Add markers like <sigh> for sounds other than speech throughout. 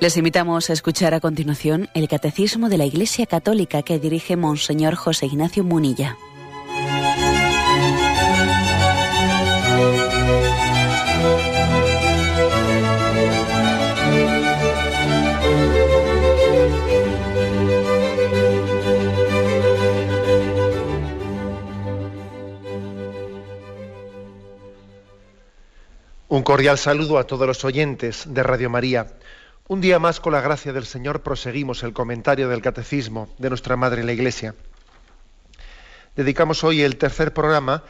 Les invitamos a escuchar a continuación el Catecismo de la Iglesia Católica que dirige Monseñor José Ignacio Munilla. Un cordial saludo a todos los oyentes de Radio María. Un día más, con la gracia del Señor, proseguimos el comentario del Catecismo de nuestra Madre la Iglesia. Dedicamos hoy el tercer programa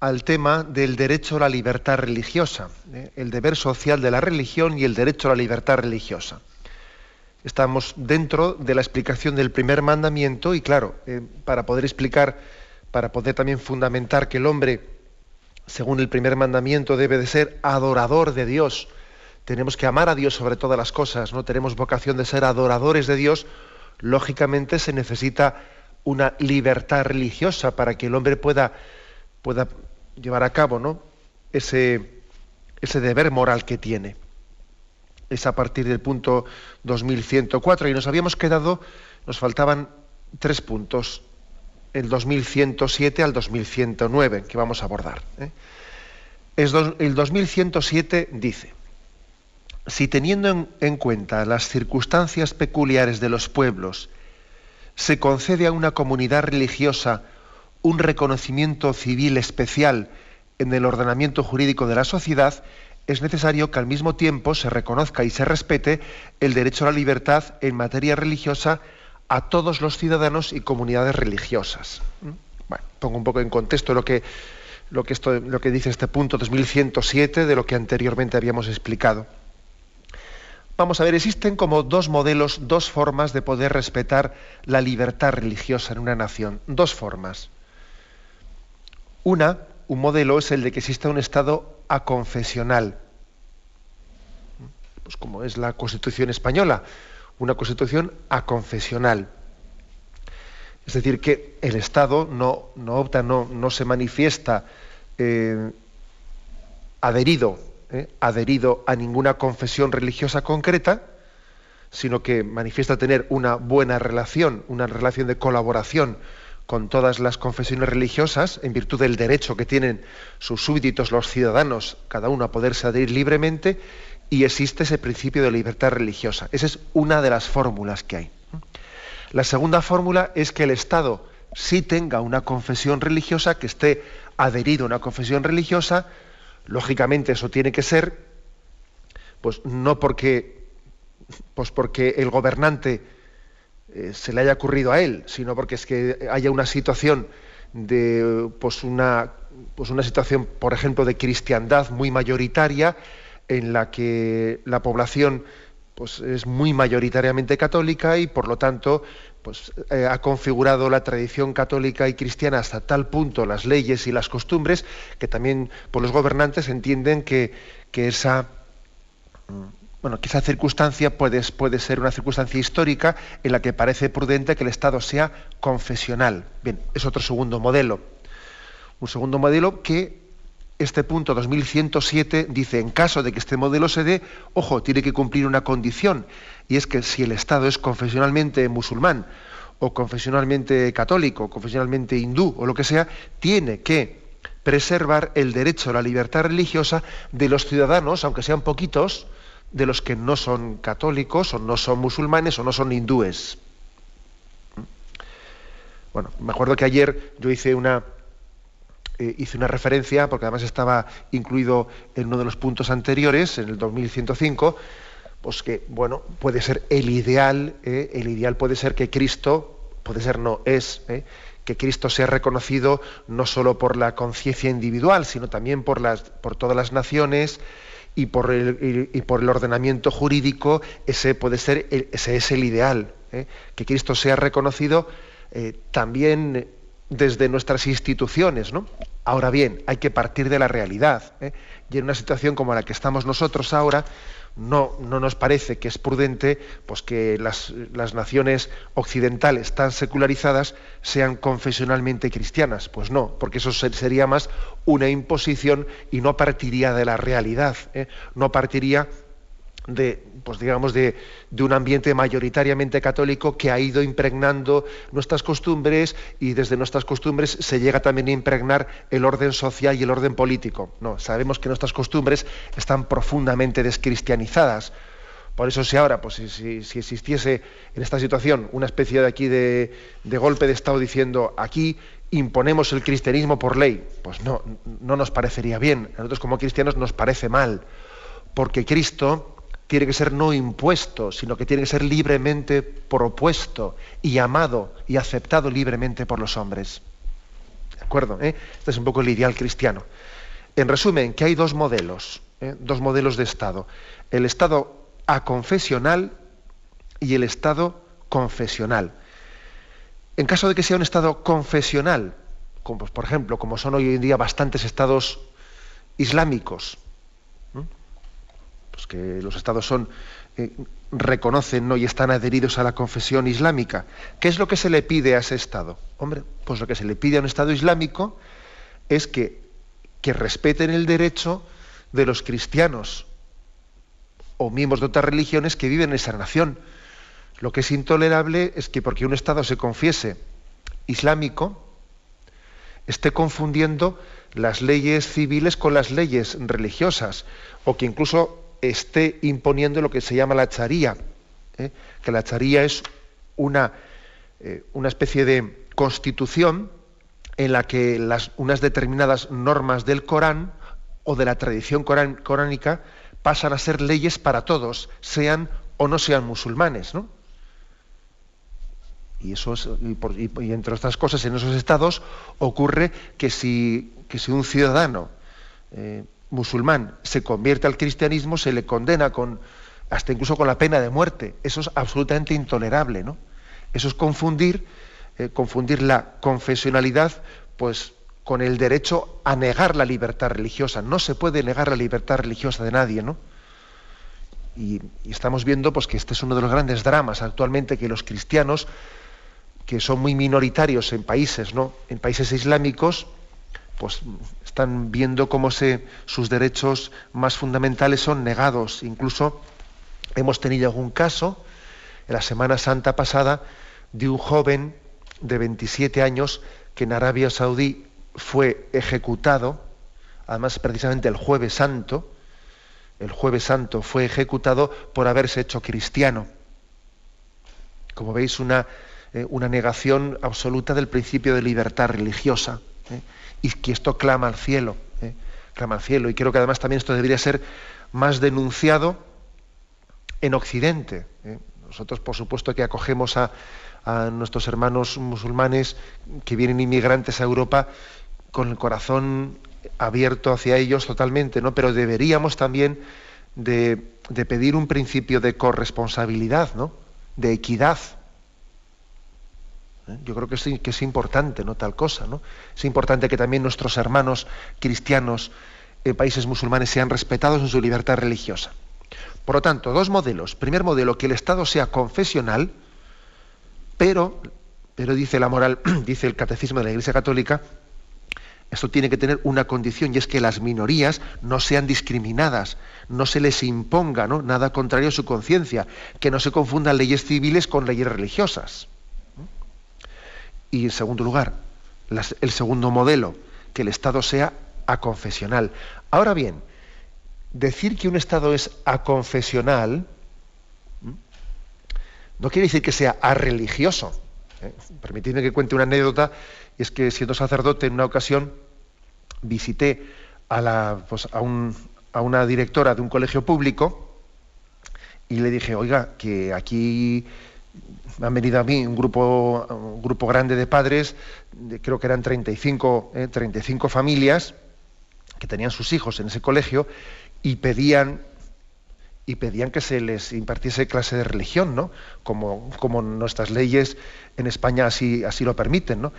al tema del derecho a la libertad religiosa, ¿eh? el deber social de la religión y el derecho a la libertad religiosa. Estamos dentro de la explicación del primer mandamiento y claro, eh, para poder explicar, para poder también fundamentar que el hombre según el primer mandamiento, debe de ser adorador de Dios. Tenemos que amar a Dios sobre todas las cosas, ¿no? Tenemos vocación de ser adoradores de Dios. Lógicamente se necesita una libertad religiosa para que el hombre pueda, llevar a cabo ese deber moral que tiene. Es a partir del punto 2104 y nos habíamos quedado, nos faltaban tres puntos el 2107 al 2109, que vamos a abordar. ¿eh? El 2107 dice, si teniendo en cuenta las circunstancias peculiares de los pueblos, se concede a una comunidad religiosa un reconocimiento civil especial en el ordenamiento jurídico de la sociedad, es necesario que al mismo tiempo se reconozca y se respete el derecho a la libertad en materia religiosa a todos los ciudadanos y comunidades religiosas. ¿Mm? Pongo un poco en contexto lo que, lo que, lo que dice este punto 2107 de lo que anteriormente habíamos explicado. Vamos a ver, existen como dos modelos, dos formas de poder respetar la libertad religiosa en una nación. Dos formas. Una, un modelo es el de que exista un Estado aconfesional, pues como es la Constitución española, una constitución aconfesional. Es decir, que el Estado no, no opta, no, no, se manifiesta eh, adherido, eh, adherido a ninguna confesión religiosa concreta, sino que manifiesta tener una buena relación, una relación de colaboración con todas las confesiones religiosas, en virtud del derecho que tienen sus súbditos, los ciudadanos, cada uno a poderse adherir libremente, y existe ese principio de libertad religiosa. Esa es una de las fórmulas que hay. La segunda fórmula es que el Estado sí tenga una confesión religiosa, que esté adherido a una confesión religiosa, lógicamente eso tiene que ser, pues no porque, pues porque el gobernante eh, se le haya ocurrido a él, sino porque es que haya una situación de, pues una, pues una situación, por ejemplo, de cristiandad muy mayoritaria, en la que la población pues, es muy mayoritariamente católica y por lo tanto pues, eh, ha configurado la tradición católica y cristiana hasta tal punto las leyes y las costumbres que también por los gobernantes entienden que, esa mm, bueno, que esa circunstancia puede, puede ser una circunstancia histórica en la que parece prudente que el Estado sea confesional. Bien, es otro segundo modelo. Un segundo modelo que este punto 2107 dice, en caso de que este modelo se dé, ojo, tiene que cumplir una condición, y es que si el Estado es confesionalmente musulmán, o confesionalmente católico, o confesionalmente hindú, o lo que sea, tiene que preservar el derecho a la libertad religiosa de los ciudadanos, aunque sean poquitos, de los que no son católicos, o no son musulmanes, o no son hindúes. Bueno, me acuerdo que ayer yo hice una, eh, hice una referencia, porque además estaba incluido en uno de los puntos anteriores, en el 2105, pues que, bueno, puede ser el ideal, eh, el ideal puede ser que Cristo, puede ser no, es, eh, que Cristo sea reconocido no solo por la conciencia individual, sino también por, las, por todas las naciones y por el, y, por el ordenamiento jurídico, ese puede ser, ese es el ideal, que Cristo sea reconocido también desde nuestras instituciones, ¿no? Ahora bien, hay que partir de la realidad. ¿eh? Y en una situación como la que estamos nosotros ahora, no, no nos parece que es prudente pues, que las, las, naciones occidentales tan secularizadas sean confesionalmente cristianas. Pues no, porque eso sería más una imposición y no partiría de la realidad, ¿eh? no partiría de, pues digamos, de, un ambiente mayoritariamente católico que ha ido impregnando nuestras costumbres y desde nuestras costumbres se llega también a impregnar el orden social y el orden político. No, sabemos que nuestras costumbres están profundamente descristianizadas. Por eso si ahora, pues si, existiese en esta situación una especie de aquí de, de golpe de Estado diciendo aquí imponemos el cristianismo por ley, pues no, no nos parecería bien. A nosotros como cristianos nos parece mal, porque Cristo tiene que ser no impuesto, sino que tiene que ser libremente propuesto y amado y aceptado libremente por los hombres. ¿De acuerdo? ¿Eh? Este es un poco el ideal cristiano. En resumen, que hay dos modelos, ¿eh? dos modelos de Estado. El Estado aconfesional y el Estado confesional. En caso de que sea un Estado confesional, por ejemplo, como son hoy en día bastantes estados islámicos, pues que los estados son eh, reconocen ¿no? y están adheridos a la confesión islámica. ¿Qué es lo que se le pide a ese Estado? Hombre, pues lo que se le pide a un Estado islámico es que, que respeten el derecho de los cristianos o miembros de otras religiones que viven en esa nación. Lo que es intolerable es que porque un Estado se confiese islámico, esté confundiendo las leyes civiles con las leyes religiosas, o que incluso esté imponiendo lo que se llama la charía, ¿eh? que la charía es una, eh, una, especie de constitución en la que unas determinadas normas del Corán o de la tradición coránica pasan a ser leyes para todos, sean o no sean musulmanes. ¿no? Y, eso y, entre otras cosas, en esos estados ocurre que si, que si un ciudadano eh, musulmán se convierte al cristianismo, se le condena con hasta incluso con la pena de muerte. Eso es absolutamente intolerable, ¿no? Eso es confundir, eh, confundir la confesionalidad, pues con el derecho a negar la libertad religiosa. No se puede negar la libertad religiosa de nadie, ¿no? Y, y, estamos viendo pues, que este es uno de los grandes dramas actualmente, que los cristianos, que son muy minoritarios en países, ¿no? En países islámicos, pues están viendo cómo se, sus derechos más fundamentales son negados. Incluso hemos tenido algún caso en la Semana Santa pasada de un joven de 27 años que en Arabia Saudí fue ejecutado, además precisamente el jueves santo, el jueves santo fue ejecutado por haberse hecho cristiano. Como veis, una, eh, una negación absoluta del principio de libertad religiosa. ¿eh? Y que esto clama al cielo, ¿eh? clama al cielo. Y creo que además también esto debería ser más denunciado en Occidente. ¿eh? Nosotros, por supuesto, que acogemos a, nuestros hermanos musulmanes que vienen inmigrantes a Europa con el corazón abierto hacia ellos totalmente, ¿no? Pero deberíamos también de, pedir un principio de corresponsabilidad, ¿no? De equidad. Yo creo que es, importante, ¿no? Tal cosa. Es importante que también nuestros hermanos cristianos en países musulmanes sean respetados en su libertad religiosa. Por lo tanto, dos modelos. Primer modelo, que el Estado sea confesional, pero, dice la moral, <clears throat> dice el catecismo de la Iglesia Católica, esto tiene que tener una condición y es que las minorías no sean discriminadas, no se les imponga nada contrario a su conciencia, que no se confundan leyes civiles con leyes religiosas. Y en segundo lugar, el segundo modelo, que el Estado sea aconfesional. Ahora bien, decir que un Estado es aconfesional no quiere decir que sea arreligioso. ¿eh? Permitidme que cuente una anécdota, y es que siendo sacerdote en una ocasión visité a, la, pues, a, a una directora de un colegio público y le dije, oiga, que aquí me han venido a mí un grupo, un grupo grande de padres, creo que eran 35, 35 eh, familias, que tenían sus hijos en ese colegio, y pedían, y pedían que se les impartiese clase de religión, ¿no? Como, como nuestras leyes en España así, así lo permiten, ¿no?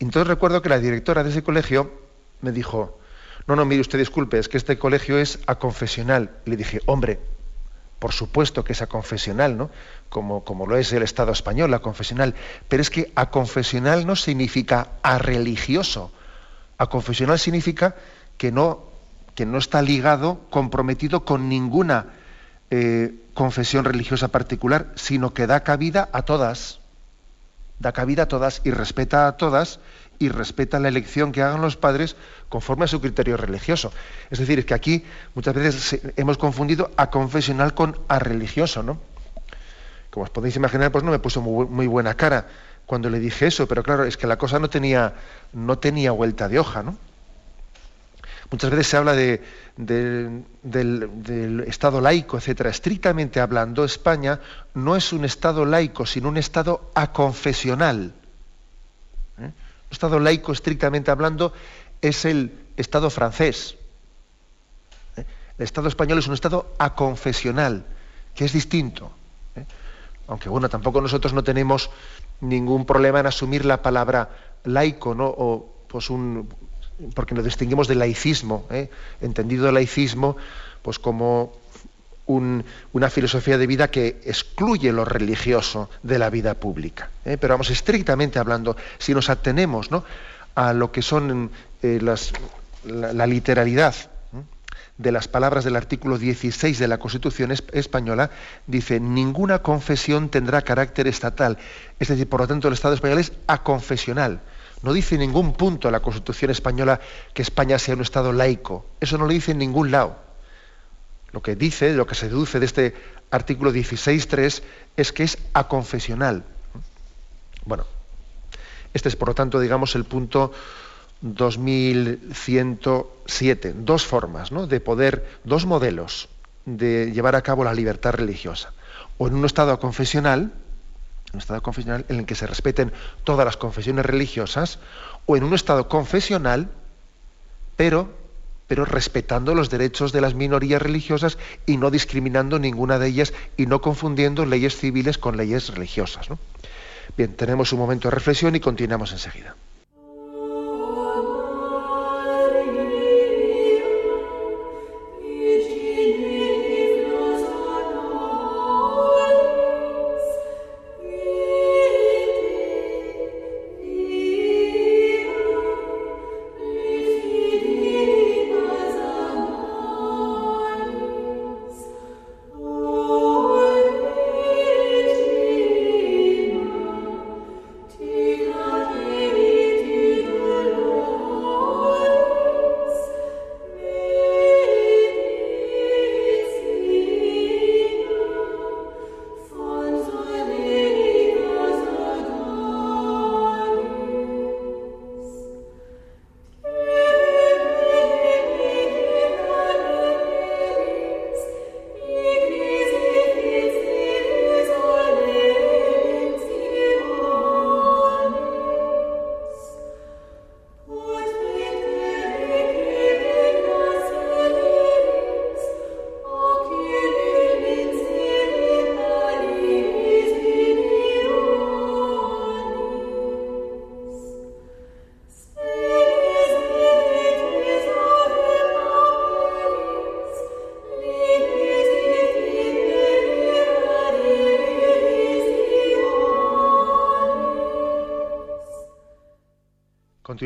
Entonces recuerdo que la directora de ese colegio me dijo, no, no, mire usted, disculpe, es que este colegio es aconfesional. Y le dije, hombre, por supuesto que es confesional, ¿no? Como, como, lo es el Estado español, la confesional. Pero es que a confesional no significa a religioso. A confesional significa que no, que no está ligado, comprometido con ninguna eh, confesión religiosa particular, sino que da cabida a todas. Da cabida a todas y respeta a todas y respeta la elección que hagan los padres conforme a su criterio religioso. Es decir, es que aquí muchas veces hemos confundido a confesional con a religioso, ¿no? Como os podéis imaginar, pues no me puso muy, buena cara cuando le dije eso, pero claro, es que la cosa no tenía, no tenía vuelta de hoja, ¿no? Muchas veces se habla de, del, Estado laico, etcétera. Estrictamente hablando, España no es un Estado laico, sino un Estado aconfesional. Estado laico, estrictamente hablando, es el Estado francés. ¿Eh? El Estado español es un Estado aconfesional, que es distinto. ¿eh? Aunque bueno, tampoco nosotros no tenemos ningún problema en asumir la palabra laico, ¿no? O pues un, porque nos distinguimos del laicismo, ¿eh? entendido laicismo pues como una filosofía de vida que excluye lo religioso de la vida pública. ¿eh? Pero vamos, estrictamente hablando, si nos atenemos a lo que son eh, las, la, literalidad de las palabras del artículo 16 de la Constitución española, dice, ninguna confesión tendrá carácter estatal. Es decir, por lo tanto, el Estado español es aconfesional. No dice en ningún punto la Constitución española que España sea un Estado laico. Eso no lo dice en ningún lado. Lo que dice, lo que se deduce de este artículo 16.3 es que es aconfesional. Bueno, este es por lo tanto, digamos, el punto 2107. Dos formas ¿no? de poder, dos modelos de llevar a cabo la libertad religiosa. O en un Estado aconfesional, un estado confesional en el que se respeten todas las confesiones religiosas, o en un estado confesional, pero, pero respetando los derechos de las minorías religiosas y no discriminando ninguna de ellas y no confundiendo leyes civiles con leyes religiosas. Bien, tenemos un momento de reflexión y continuamos enseguida.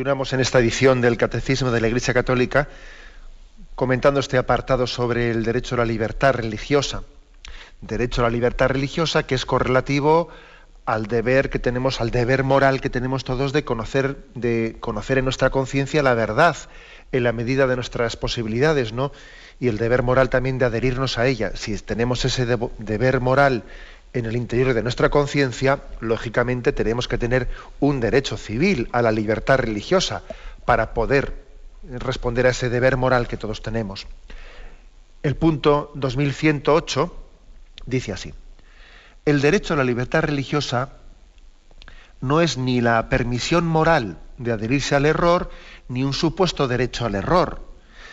En esta edición del Catecismo de la Iglesia Católica comentando este apartado sobre el derecho a la libertad religiosa. Derecho a la libertad religiosa que es correlativo al deber que tenemos, al deber moral que tenemos todos de conocer, de conocer en nuestra conciencia la verdad en la medida de nuestras posibilidades, ¿no? Y el deber moral también de adherirnos a ella. Si tenemos ese deber moral en el interior de nuestra conciencia, lógicamente tenemos que tener un derecho civil a la libertad religiosa para poder responder a ese deber moral que todos tenemos. El punto 2108 dice así, el derecho a la libertad religiosa no es ni la permisión moral de adherirse al error, ni un supuesto derecho al error,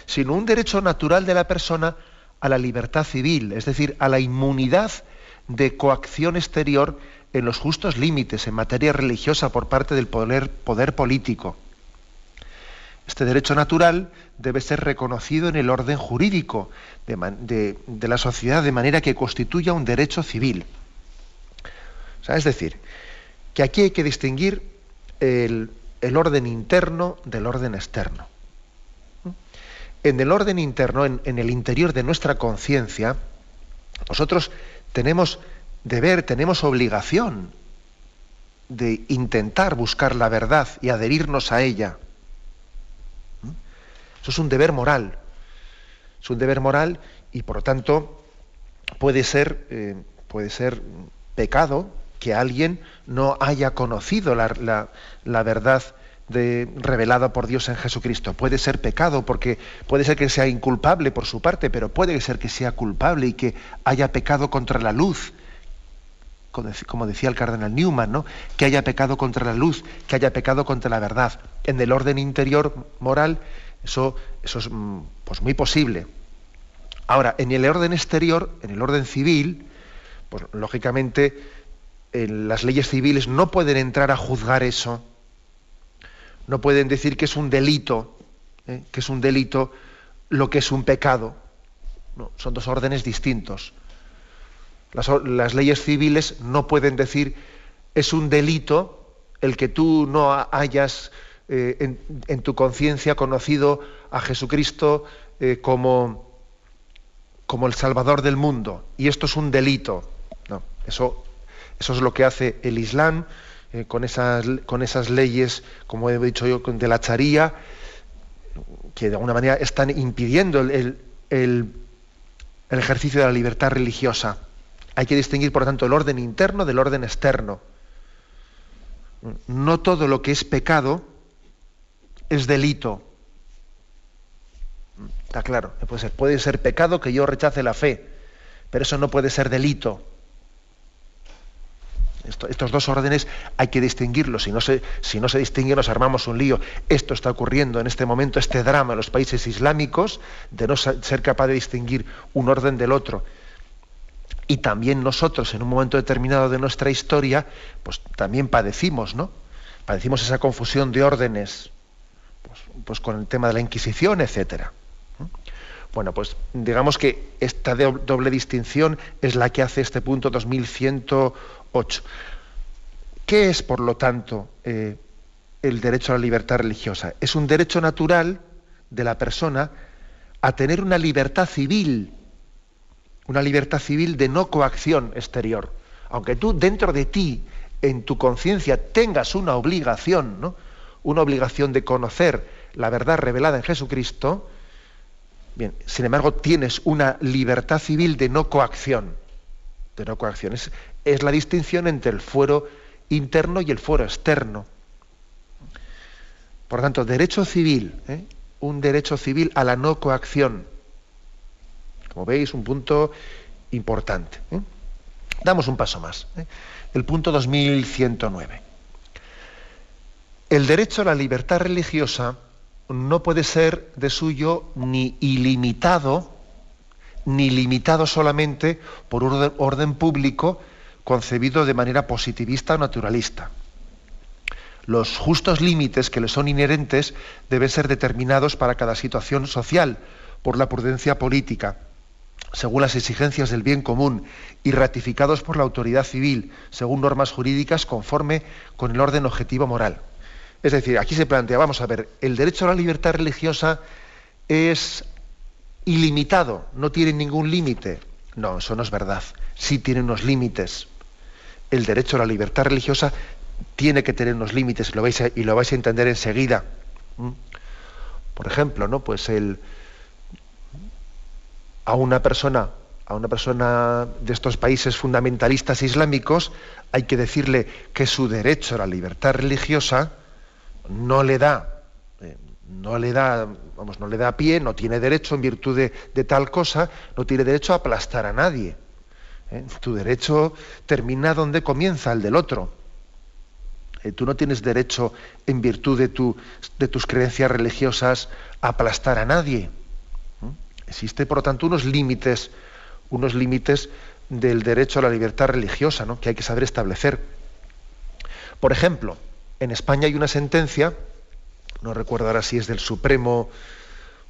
sino un derecho natural de la persona a la libertad civil, es decir, a la inmunidad de coacción exterior en los justos límites en materia religiosa por parte del poder, poder político. Este derecho natural debe ser reconocido en el orden jurídico de, la sociedad de manera que constituya un derecho civil. es decir, que aquí hay que distinguir el, orden interno del orden externo. En el orden interno, en el interior de nuestra conciencia, Nosotros tenemos deber, tenemos obligación de intentar buscar la verdad y adherirnos a ella. ¿Mm? Eso es un deber moral. Es un deber moral y por lo tanto puede ser, eh, puede ser pecado que alguien no haya conocido la, la verdad de, revelada por Dios en Jesucristo. Puede ser pecado porque puede ser que sea inculpable por su parte, pero puede ser que sea culpable y que haya pecado contra la luz, como decía el cardenal Newman, ¿no? que haya pecado contra la luz, que haya pecado contra la verdad. En el orden interior moral, eso, eso es mm, pues, muy posible. Ahora, en el orden exterior, en el orden civil, pues lógicamente en las leyes civiles no pueden entrar a juzgar eso no pueden decir que es un delito, ¿eh? que es un delito lo que es un pecado. No, son dos órdenes distintos. Las, leyes civiles no pueden decir es un delito el que tú no hayas eh, en, tu conciencia conocido a Jesucristo eh, como, como el Salvador del mundo. Y esto es un delito. No, eso, eso es lo que hace el Islam, eh, con, esas, con esas leyes, como he dicho yo, de la charía, que de alguna manera están impidiendo el, el, ejercicio de la libertad religiosa. Hay que distinguir, por lo tanto, el orden interno del orden externo. No todo lo que es pecado es delito. Está claro, puede ser, puede ser pecado que yo rechace la fe, pero eso no puede ser delito estos dos órdenes hay que distinguirlos. Si no, se, si no se distingue, nos armamos un lío. Esto está ocurriendo en este momento, este drama en los países islámicos, de no ser capaz de distinguir un orden del otro. Y también nosotros, en un momento determinado de nuestra historia, pues también padecimos, ¿no? Padecimos esa confusión de órdenes, pues, pues con el tema de la Inquisición, etcétera. Bueno, pues digamos que esta doble distinción es la que hace este punto 2108. ¿Qué es, por lo tanto, eh, el derecho a la libertad religiosa? Es un derecho natural de la persona a tener una libertad civil, una libertad civil de no coacción exterior. Aunque tú dentro de ti, en tu conciencia, tengas una obligación, ¿no? una obligación de conocer la verdad revelada en Jesucristo, Bien, sin embargo, tienes una libertad civil de no coacción. De no coacción. Es, la distinción entre el fuero interno y el fuero externo. Por lo tanto, derecho civil, ¿eh? un derecho civil a la no coacción. Como veis, un punto importante. ¿eh? Damos un paso más. ¿eh? El punto 2109. El derecho a la libertad religiosa no puede ser de suyo ni ilimitado, ni limitado solamente por orden, orden público concebido de manera positivista o naturalista. Los justos límites que le son inherentes deben ser determinados para cada situación social por la prudencia política, según las exigencias del bien común y ratificados por la autoridad civil, según normas jurídicas conforme con el orden objetivo moral. Es decir, aquí se plantea, vamos a ver, el derecho a la libertad religiosa es ilimitado, no tiene ningún límite. No, eso no es verdad. Sí tiene unos límites. El derecho a la libertad religiosa tiene que tener unos límites lo vais y lo vais a entender enseguida. ¿Mm? Por ejemplo, ¿no? Pues el, a una persona, a una persona de estos países fundamentalistas islámicos, hay que decirle que su derecho a la libertad religiosa no le da, eh, no le da, vamos, no le da pie, no tiene derecho en virtud de, tal cosa, no tiene derecho a aplastar a nadie. ¿Eh? Tu derecho termina donde comienza el del otro. Eh, tú no tienes derecho en virtud de, tu, de tus creencias religiosas a aplastar a nadie. Existe, por lo tanto, unos límites, unos límites del derecho a la libertad religiosa, ¿no? que hay que saber establecer. Por ejemplo, en España hay una sentencia, no recuerdo ahora si es del Supremo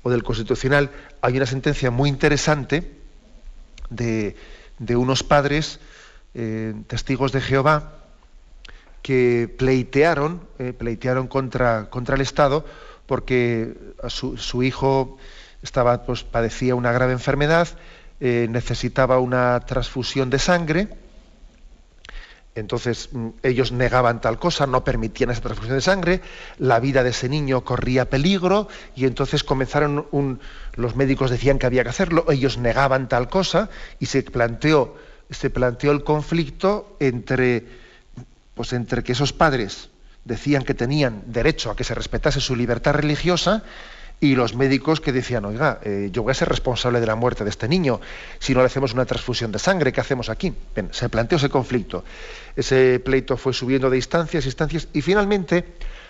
o del Constitucional, hay una sentencia muy interesante de, unos padres eh, testigos de Jehová que pleitearon, eh, pleitearon contra, contra, el Estado porque su, hijo estaba, pues, padecía una grave enfermedad eh, necesitaba una transfusión de sangre, entonces mm, ellos negaban tal cosa, no permitían esa transfusión de sangre, la vida de ese niño corría peligro y entonces comenzaron un, los médicos decían que había que hacerlo, ellos negaban tal cosa y se planteó, se planteó el conflicto entre, pues entre que esos padres decían que tenían derecho a que se respetase su libertad religiosa y los médicos que decían, oiga, eh, yo voy a ser responsable de la muerte de este niño si no le hacemos una transfusión de sangre, ¿qué hacemos aquí? se planteó ese conflicto. Ese pleito fue subiendo de instancias, instancias, y finalmente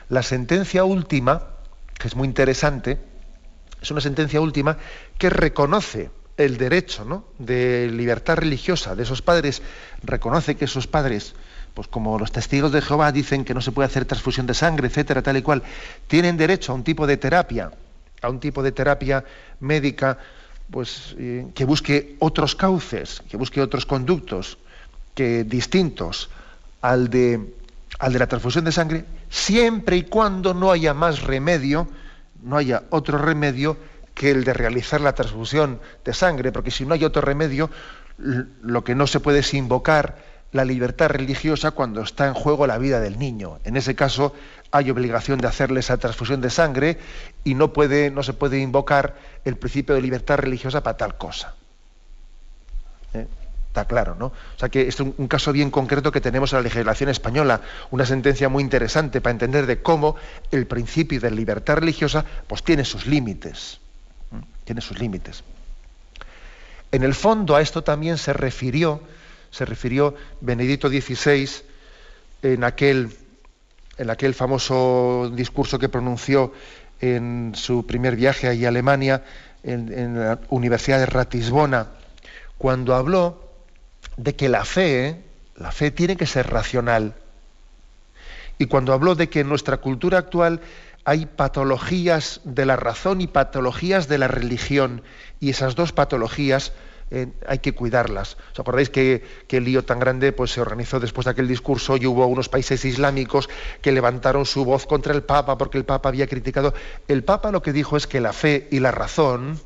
la sentencia última, que es muy interesante, es una sentencia última que reconoce el derecho ¿no? de libertad religiosa de esos padres, reconoce que esos padres pues como los testigos de Jehová dicen que no se puede hacer transfusión de sangre, etcétera, tal y cual, tienen derecho a un tipo de terapia, a un tipo de terapia médica, pues eh, que busque otros cauces, que busque otros conductos que distintos al de, al de la transfusión de sangre, siempre y cuando no haya más remedio, no haya otro remedio que el de realizar la transfusión de sangre, porque si no hay otro remedio, lo que no se puede es invocar la libertad religiosa cuando está en juego la vida del niño. En ese caso hay obligación de hacerle esa transfusión de sangre y no, puede, no se puede invocar el principio de libertad religiosa para tal cosa. ¿Eh? Está claro, ¿no? O sea que es un, caso bien concreto que tenemos en la legislación española, una sentencia muy interesante para entender de cómo el principio de libertad religiosa pues tiene sus límites. ¿eh? Tiene sus límites. En el fondo a esto también se refirió se refirió Benedicto XVI en aquel, en aquel famoso discurso que pronunció en su primer viaje a Alemania, en, la Universidad de Ratisbona, cuando habló de que la fe, la fe tiene que ser racional. Y cuando habló de que en nuestra cultura actual hay patologías de la razón y patologías de la religión, y esas dos patologías hay que cuidarlas. ¿Os acordáis que, el lío tan grande pues, se organizó después de aquel discurso y hubo unos países islámicos que levantaron su voz contra el Papa porque el Papa había criticado? El Papa lo que dijo es que la fe y la razón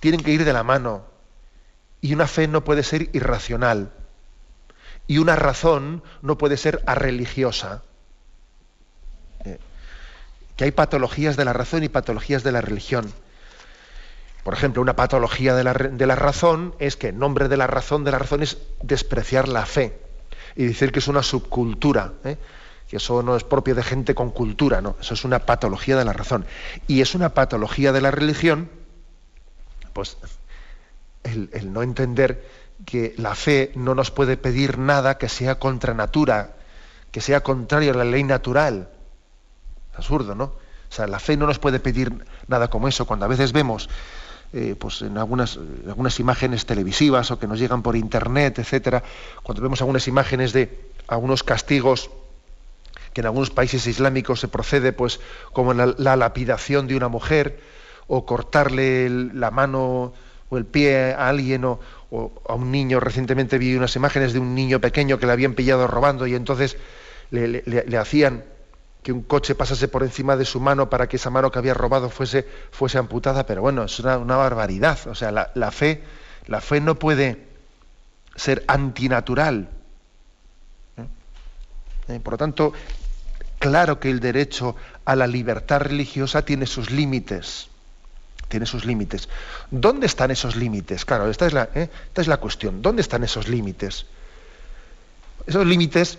tienen que ir de la mano y una fe no puede ser irracional y una razón no puede ser arreligiosa. Eh, que hay patologías de la razón y patologías de la religión. Por ejemplo, una patología de la, razón es que en nombre de la razón de la razón es despreciar la fe y decir que es una subcultura, ¿eh? que eso no es propio de gente con cultura, no, eso es una patología de la razón. Y es una patología de la religión, pues el, el no entender que la fe no nos puede pedir nada que sea contra natura, que sea contrario a la ley natural. Absurdo, ¿no? O sea, la fe no nos puede pedir nada como eso. Cuando a veces vemos eh, pues en algunas, algunas imágenes televisivas o que nos llegan por internet, etcétera, cuando vemos algunas imágenes de algunos castigos que en algunos países islámicos se procede, pues, como la, la lapidación de una mujer, o cortarle la mano o el pie a alguien, o, a un niño. Recientemente vi unas imágenes de un niño pequeño que le habían pillado robando y entonces le hacían que un coche pasase por encima de su mano para que esa mano que había robado fuese, fuese amputada, pero bueno, es una, barbaridad. O sea, la, fe, la fe no puede ser antinatural. Eh, por lo tanto, claro que el derecho a la libertad religiosa tiene sus límites. Tiene sus límites. ¿Dónde están esos límites? Claro, esta es la, ¿eh? esta es la cuestión. ¿Dónde están esos límites? Esos límites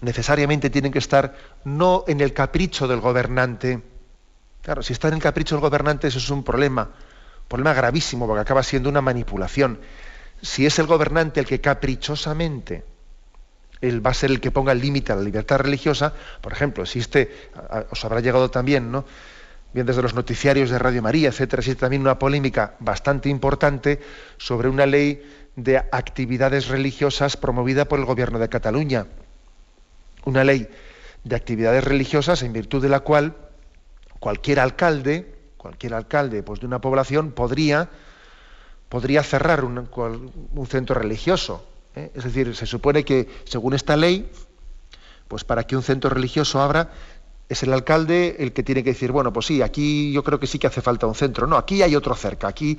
necesariamente tienen que estar no en el capricho del gobernante. Claro, si está en el capricho del gobernante eso es un problema, un problema gravísimo porque acaba siendo una manipulación. Si es el gobernante el que caprichosamente él va a ser el que ponga el límite a la libertad religiosa, por ejemplo, existe, os habrá llegado también, ¿no? bien desde los noticiarios de Radio María, etcétera, existe también una polémica bastante importante sobre una ley de actividades religiosas promovida por el gobierno de Cataluña una ley de actividades religiosas en virtud de la cual cualquier alcalde, cualquier alcalde pues, de una población podría, podría cerrar un, centro religioso. ¿eh? Es decir, se supone que según esta ley, pues para que un centro religioso abra, es el alcalde el que tiene que decir, bueno, pues sí, aquí yo creo que sí que hace falta un centro. No, aquí hay otro cerca, aquí,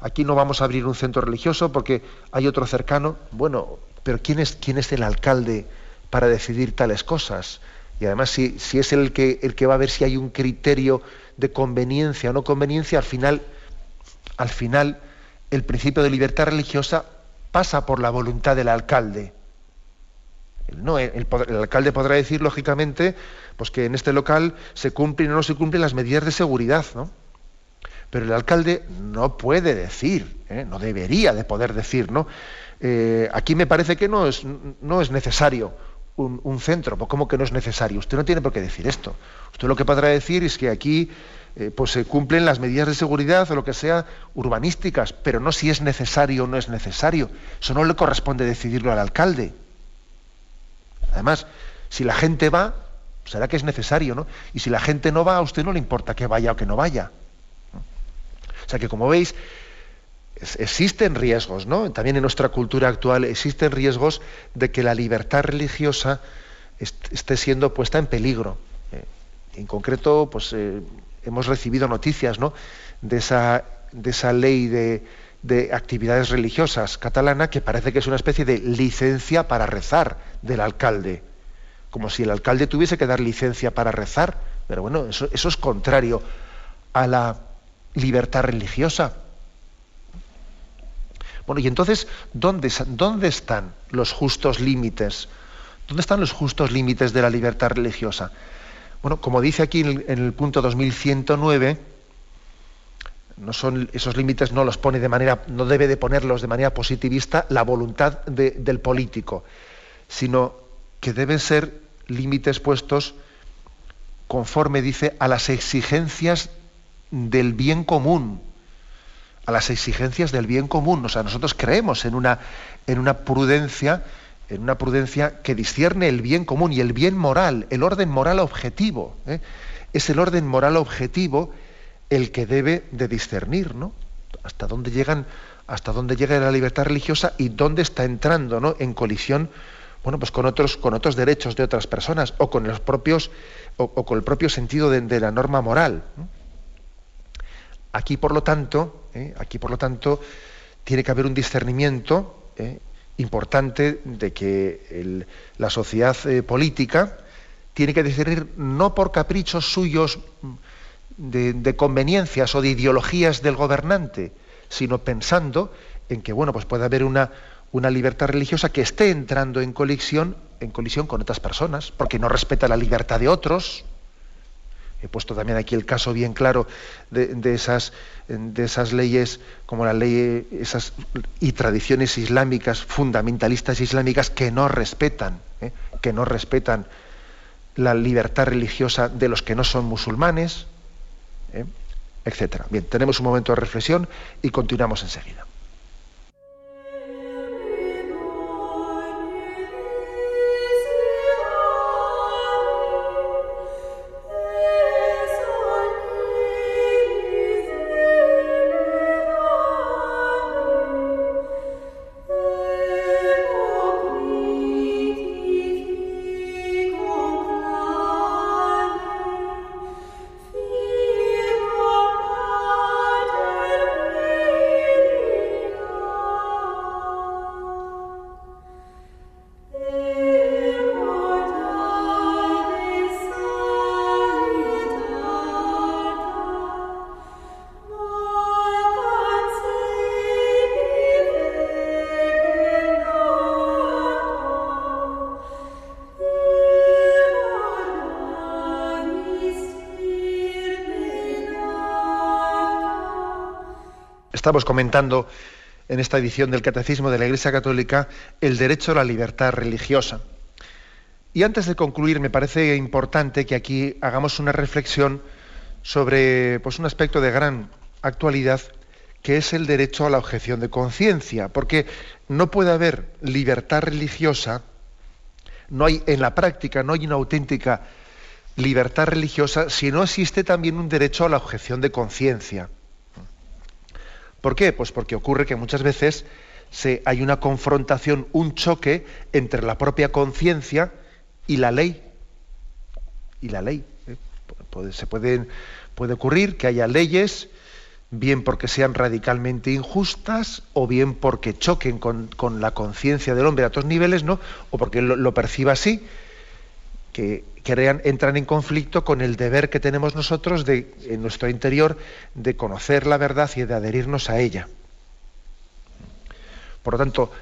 aquí no vamos a abrir un centro religioso porque hay otro cercano. Bueno, pero ¿quién es, quién es el alcalde para decidir tales cosas? Y además, si, es el que, va a ver si hay un criterio de conveniencia o no conveniencia, al final, al final, el principio de libertad religiosa pasa por la voluntad del alcalde. No, el, alcalde podrá decir, lógicamente, pues que en este local se cumplen o no se cumplen las medidas de seguridad, ¿no? Pero el alcalde no puede decir, ¿eh? no debería de poder decir, ¿no? Eh, aquí me parece que no es necesario un, centro. Pues ¿Cómo que no es necesario? Usted no tiene por qué decir esto. Usted lo que podrá decir es que aquí eh, pues se cumplen las medidas de seguridad o lo que sea urbanísticas, pero no si es necesario o no es necesario. Eso no le corresponde decidirlo al alcalde. Además, si la gente va, será que es necesario, ¿no? Y si la gente no va, a usted no le importa que vaya o que no vaya. O sea que, como veis, existen riesgos, ¿no? También en nuestra cultura actual existen riesgos de que la libertad religiosa esté siendo puesta en peligro. Eh, en concreto, pues eh, hemos recibido noticias, ¿no? De esa, de esa ley de, de actividades religiosas catalana que parece que es una especie de licencia para rezar del alcalde. Como si el alcalde tuviese que dar licencia para rezar. Pero bueno, eso, eso es contrario a la libertad religiosa. Bueno, y entonces, ¿dónde, ¿dónde están los justos límites? ¿Dónde están los justos límites de la libertad religiosa? Bueno, como dice aquí en el, punto 2109, no esos límites no los pone de manera no debe de ponerlos de manera positivista la voluntad del político sino que deben ser límites puestos conforme dice a las exigencias del bien común a las exigencias del bien común o sea nosotros creemos en una en una prudencia en una prudencia que discierne el bien común y el bien moral el orden moral objetivo ¿eh? es el orden moral objetivo el que debe de discernir, ¿no? Hasta dónde llegan, hasta dónde llega la libertad religiosa y dónde está entrando, ¿no? En colisión, bueno, pues con otros, con otros derechos de otras personas o con los propios, o, con el propio sentido de, la norma moral. Aquí, por lo tanto, ¿eh? aquí, por lo tanto, tiene que haber un discernimiento ¿eh? importante de que la sociedad eh, política tiene que discernir no por caprichos suyos de, conveniencias o de ideologías del gobernante, sino pensando en que bueno, pues puede haber una, libertad religiosa que esté entrando en en colisión con otras personas, porque no respeta la libertad de otros. He puesto también aquí el caso bien claro de, esas, leyes como la ley esas, y tradiciones islámicas, fundamentalistas islámicas, que no respetan, ¿eh? que no respetan la libertad religiosa de los que no son musulmanes, ¿eh? etcétera. Bien, tenemos un momento de reflexión y continuamos enseguida. Estamos comentando en esta edición del Catecismo de la Iglesia Católica el derecho a la libertad religiosa. Y antes de concluir, me parece importante que aquí hagamos una reflexión sobre pues, un aspecto de gran actualidad que es el derecho a la objeción de conciencia, porque no puede haber libertad religiosa, no hay en la práctica no hay una auténtica libertad religiosa si no existe también un derecho a la objeción de conciencia. ¿Por qué? Pues porque ocurre que muchas veces se, hay una confrontación, un choque entre la propia conciencia y la ley. Y la ley. ¿eh? se puede ocurrir que haya leyes, bien porque sean radicalmente injustas, o bien porque choquen con, la conciencia del hombre a otros niveles, ¿no? o porque lo, perciba así, que, entran en conflicto con el deber que tenemos nosotros de, en nuestro interior de conocer la verdad y de adherirnos a ella. Por lo tanto,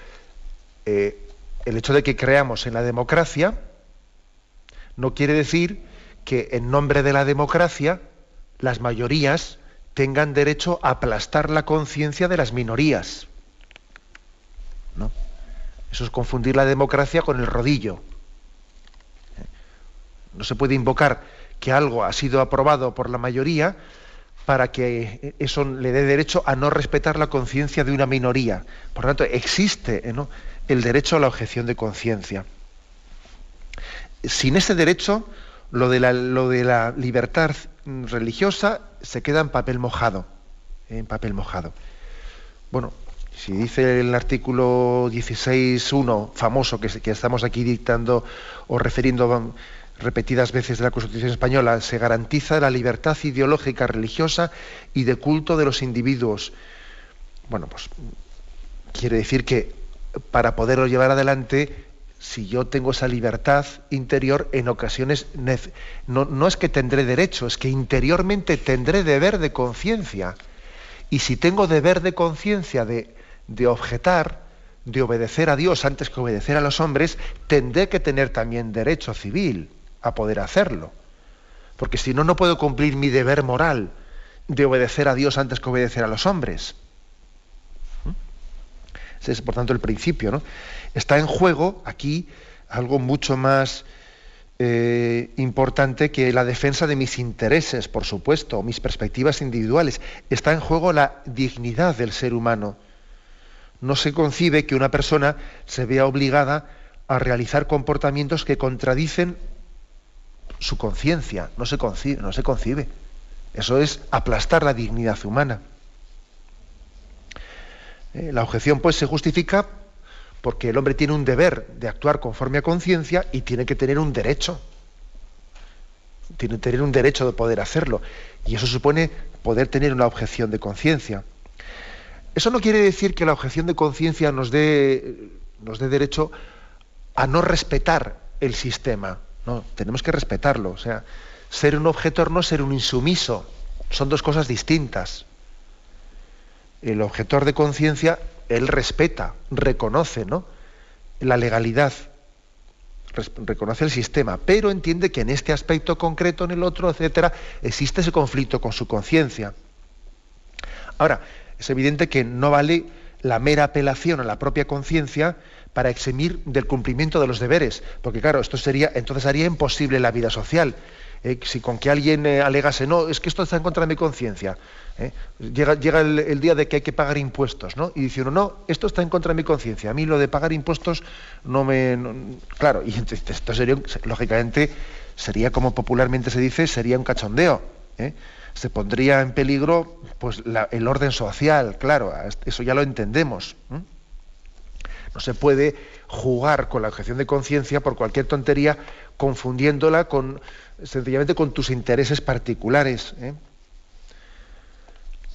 eh, el hecho de que creamos en la democracia no quiere decir que en nombre de la democracia las mayorías tengan derecho a aplastar la conciencia de las minorías. ¿No? Eso es confundir la democracia con el rodillo. No se puede invocar que algo ha sido aprobado por la mayoría para que eso le dé derecho a no respetar la conciencia de una minoría. Por lo tanto, existe ¿no? el derecho a la objeción de conciencia. Sin ese derecho, lo de, la, libertad religiosa se queda en papel mojado. En papel mojado. Bueno, si dice el artículo 16.1, famoso, que, que estamos aquí dictando o refiriendo repetidas veces de la Constitución española, se garantiza la libertad ideológica, religiosa y de culto de los individuos. Bueno, pues quiere decir que para poderlo llevar adelante, si yo tengo esa libertad interior, en ocasiones no, no es que tendré derecho, es que interiormente tendré deber de conciencia. Y si tengo deber de conciencia de, de objetar, de obedecer a Dios antes que obedecer a los hombres, tendré que tener también derecho civil a poder hacerlo. Porque si no, no puedo cumplir mi deber moral de obedecer a Dios antes que obedecer a los hombres. ¿Mm? Ese es, por tanto, el principio. ¿no? Está en juego aquí algo mucho más eh, importante que la defensa de mis intereses, por supuesto, mis perspectivas individuales. Está en juego la dignidad del ser humano. No se concibe que una persona se vea obligada a realizar comportamientos que contradicen su conciencia, no no se concibe. Eso es aplastar la dignidad humana. Eh, la objeción pues se justifica porque el hombre tiene un deber de actuar conforme a conciencia y tiene que tener un derecho. Tiene que tener un derecho de poder hacerlo. Y eso supone poder tener una objeción de conciencia. Eso no quiere decir que la objeción de conciencia nos nos dé derecho a no respetar el sistema. No, tenemos que respetarlo. O sea, ser un objetor no ser un insumiso. Son dos cosas distintas. El objetor de conciencia, él respeta, reconoce ¿no? la legalidad, reconoce el sistema, pero entiende que en este aspecto concreto, en el otro, etcétera, existe ese conflicto con su conciencia. Ahora, es evidente que no vale la mera apelación a la propia conciencia para eximir del cumplimiento de los deberes, porque claro, esto sería, entonces haría imposible la vida social. Eh, si con que alguien eh, alegase, no, es que esto está en contra de mi conciencia. Eh, llega, llega el, día de que hay que pagar impuestos, ¿no? Y dice uno, no, esto está en contra de mi conciencia. A mí lo de pagar impuestos no me. claro, <laughs> y esto sería, lógicamente, sería como popularmente se dice, sería un cachondeo. Se pondría en peligro pues, el orden social, claro, eso ya lo entendemos. No se puede jugar con la objeción de conciencia por cualquier tontería, confundiéndola con sencillamente con tus intereses particulares. ¿eh?